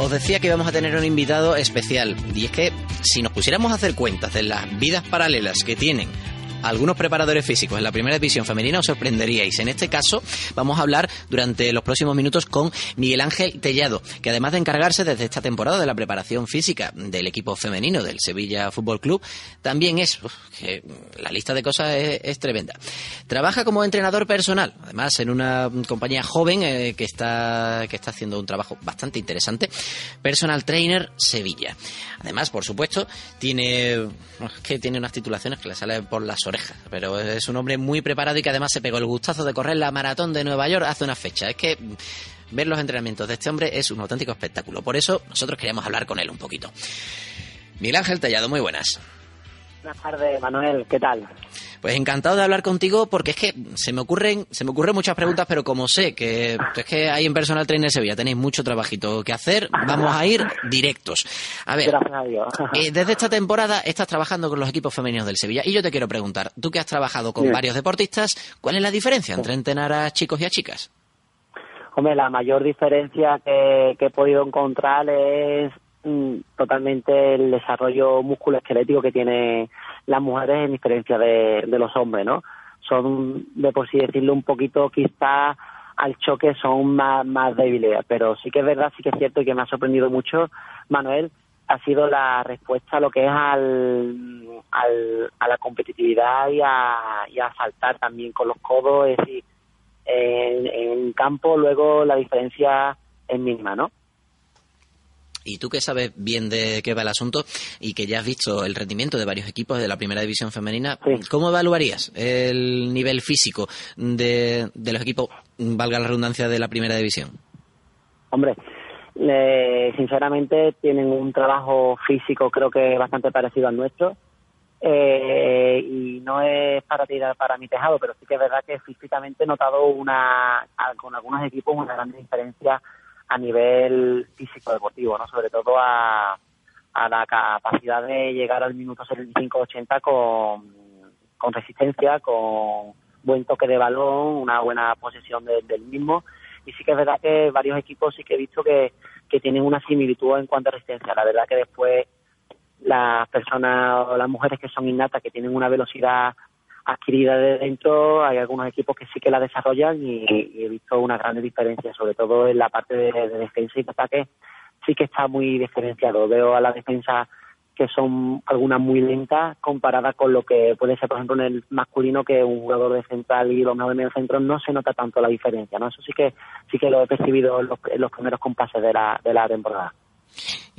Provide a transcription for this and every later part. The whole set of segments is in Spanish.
Os decía que íbamos a tener un invitado especial y es que si nos pusiéramos a hacer cuentas de las vidas paralelas que tienen algunos preparadores físicos en la primera división femenina os sorprenderíais. En este caso, vamos a hablar durante los próximos minutos con Miguel Ángel Tellado, que además de encargarse desde esta temporada de la preparación física del equipo femenino del Sevilla Fútbol Club, también es, que la lista de cosas es, tremenda. Trabaja como entrenador personal, además en una compañía joven eh, que, está, que está haciendo un trabajo bastante interesante, Personal Trainer Sevilla. Además, por supuesto, tiene, que tiene unas titulaciones que le salen por las pero es un hombre muy preparado y que además se pegó el gustazo de correr la maratón de Nueva York hace una fecha. Es que ver los entrenamientos de este hombre es un auténtico espectáculo. Por eso nosotros queríamos hablar con él un poquito. Miguel Ángel Tallado, muy buenas. Buenas tardes, Manuel, ¿qué tal? Pues encantado de hablar contigo porque es que se me ocurren, se me ocurren muchas preguntas, pero como sé que es que hay en Personal Trainer Sevilla tenéis mucho trabajito que hacer, vamos a ir directos. A ver, eh, desde esta temporada estás trabajando con los equipos femeninos del Sevilla y yo te quiero preguntar, tú que has trabajado con varios deportistas, ¿cuál es la diferencia entre entrenar a chicos y a chicas? Hombre, la mayor diferencia que he podido encontrar es totalmente el desarrollo musculoesquelético que tiene las mujeres en diferencia de, los hombres, ¿no? Son, de por sí decirlo un poquito, quizá al choque son más, más débiles, pero sí que es verdad, sí que es cierto y que me ha sorprendido mucho, Manuel, ha sido la respuesta a lo que es al, al a la competitividad y a, y a saltar también con los codos, es decir, en, en campo luego la diferencia es mínima, ¿no? Y tú que sabes bien de qué va el asunto y que ya has visto el rendimiento de varios equipos de la primera división femenina, ¿cómo evaluarías el nivel físico de, los equipos, valga la redundancia, de la primera división? Hombre, sinceramente tienen un trabajo físico creo que bastante parecido al nuestro. Eh, y no es para tirar para mi tejado, pero sí que es verdad que físicamente he notado una con algunos equipos una gran diferencia a nivel físico deportivo, ¿no? Sobre todo a, a la capacidad de llegar al minuto 75-80 con, con resistencia, con buen toque de balón, una buena posesión del mismo. Y sí que es verdad que varios equipos sí que he visto que, que tienen una similitud en cuanto a resistencia. La verdad que después las personas o las mujeres que son innatas, que tienen una velocidad adquirida de dentro, hay algunos equipos que sí que la desarrollan y, he visto una gran diferencia, sobre todo en la parte de, defensa y de ataque, sí que está muy diferenciado. Veo a la defensa que son algunas muy lentas comparadas con lo que puede ser, por ejemplo, en el masculino, que un jugador de central y los de medio centro no se nota tanto la diferencia, ¿no? Eso sí que sí que lo he percibido en los, en los primeros compases de la, de la temporada.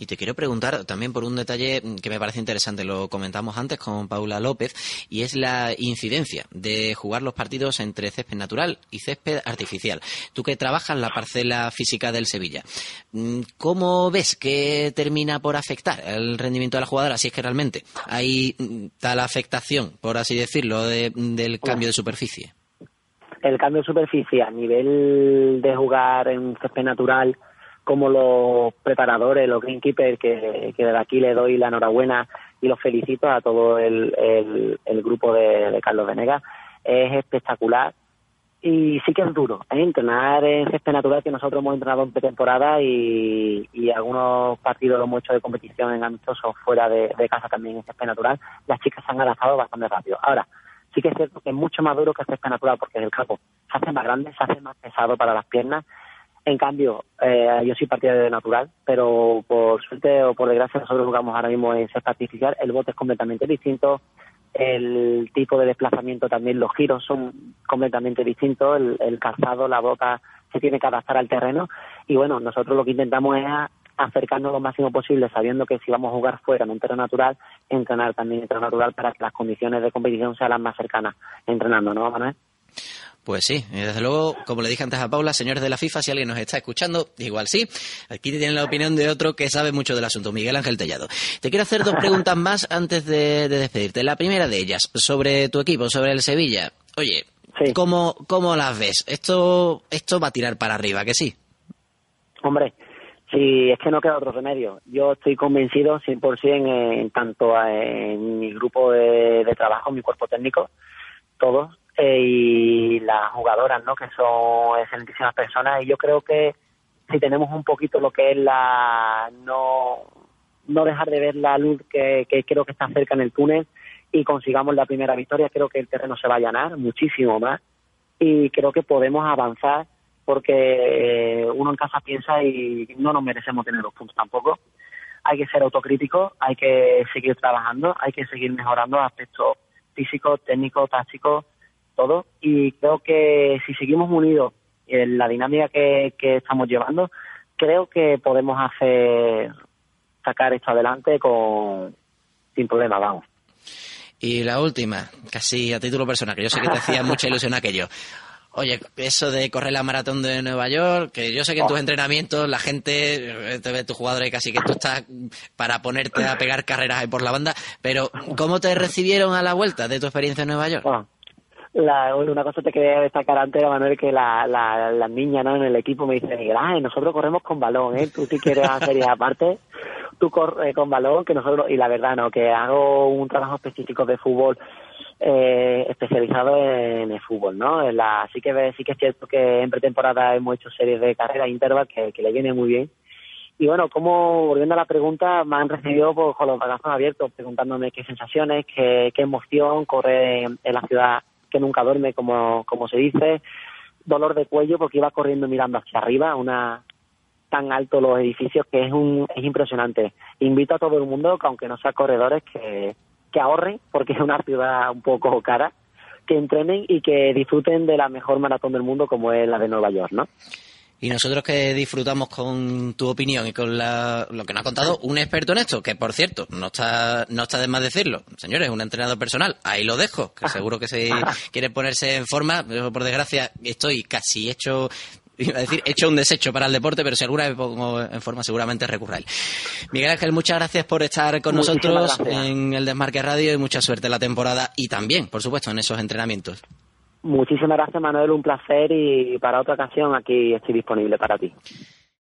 Y te quiero preguntar también por un detalle que me parece interesante, lo comentamos antes con Paula López, y es la incidencia de jugar los partidos entre césped natural y césped artificial. Tú que trabajas la parcela física del Sevilla, mm, ¿cómo ves que termina por afectar el rendimiento de la jugadora si es que realmente hay mm, tal afectación, por así decirlo, del cambio de superficie? El cambio de superficie a nivel de jugar en césped natural como los preparadores, los greenkeepers, que, que desde aquí le doy la enhorabuena y los felicito a todo el, grupo de, Carlos Venegas, es espectacular. Y sí que es duro, ¿eh? entrenar en césped natural, que nosotros hemos entrenado en pretemporada y, algunos partidos lo hemos hecho de competición en amistosos fuera de, casa también en césped natural, las chicas se han adaptado bastante rápido. Ahora, sí que es cierto que es mucho más duro que el césped natural porque el campo se hace más grande, se hace más pesado para las piernas en cambio, eh, yo soy partidario de natural, pero por suerte o por desgracia nosotros jugamos ahora mismo en cesta artificial. El bote es completamente distinto, el tipo de desplazamiento también, los giros son completamente distintos, el, calzado, la bota se tiene que adaptar al terreno. Y bueno, nosotros lo que intentamos es acercarnos lo máximo posible, sabiendo que si vamos a jugar fuera en un terreno natural, entrenar también en terreno natural para que las condiciones de competición sean las más cercanas entrenando, ¿no, Manuel? Pues sí, desde luego, como le dije antes a Paula, señores de la FIFA, si alguien nos está escuchando, igual sí. Aquí tienen la opinión de otro que sabe mucho del asunto, Miguel Ángel Tellado. Te quiero hacer dos preguntas más antes de, despedirte. La primera de ellas, sobre tu equipo, sobre el Sevilla. Oye, ¿cómo, ¿cómo las ves? Esto, esto va a tirar para arriba, que sí. Hombre, sí, es que no queda otro remedio. Yo estoy convencido 100% en, en tanto en mi grupo de, de trabajo, mi cuerpo técnico, todos y las jugadoras, ¿no? Que son excelentísimas personas y yo creo que si tenemos un poquito lo que es la no no dejar de ver la luz que, que creo que está cerca en el túnel y consigamos la primera victoria, creo que el terreno se va a allanar muchísimo más y creo que podemos avanzar porque uno en casa piensa y no nos merecemos tener los puntos tampoco. Hay que ser autocrítico, hay que seguir trabajando, hay que seguir mejorando aspectos físicos, técnicos, tácticos, todo. Y creo que si seguimos unidos en la dinámica que, que estamos llevando, creo que podemos hacer sacar esto adelante con sin problema, vamos. Y la última, casi a título personal, que yo sé que te hacía mucha ilusión aquello. Oye, eso de correr la maratón de Nueva York, que yo sé que en tus oh. entrenamientos la gente te ve tus jugadores casi que tú estás para ponerte a pegar carreras ahí por la banda, pero ¿cómo te recibieron a la vuelta de tu experiencia en Nueva York? La, una cosa te quería destacar antes, Manuel, que la, la, las niñas ¿no? en el equipo me dicen, Miguel nosotros corremos con balón, ¿eh? Tú si quieres hacer aparte, tú corres con balón, que nosotros, y la verdad no, que hago un trabajo específico de fútbol eh, especializado en el fútbol, ¿no? En la, que sí que es cierto que en pretemporada hemos hecho series de carrera interval que, que le viene muy bien. Y bueno, como volviendo a la pregunta, me han recibido pues, con los brazos abiertos, preguntándome qué sensaciones, qué, qué emoción correr en la ciudad que nunca duerme, como, como se dice, dolor de cuello porque iba corriendo mirando hacia arriba, una tan alto los edificios que es un es impresionante. Invito a todo el mundo, que aunque no sea corredores, que, que ahorren, porque es una ciudad un poco cara, que entrenen y que disfruten de la mejor maratón del mundo como es la de Nueva York, ¿no? Y nosotros que disfrutamos con tu opinión y con lo que nos ha contado un experto en esto, que por cierto, no está, no está de más decirlo, señores, un entrenador personal, ahí lo dejo, que seguro que si quiere ponerse en forma, por desgracia estoy casi hecho iba a decir, hecho un desecho para el deporte, pero si alguna vez pongo en forma, seguramente recurra a él. Miguel Ángel, muchas gracias por estar con nosotros en el Desmarque Radio y mucha suerte en la temporada y también, por supuesto, en esos entrenamientos. Muchísimas gracias, Manuel. Un placer y para otra ocasión aquí estoy disponible para ti.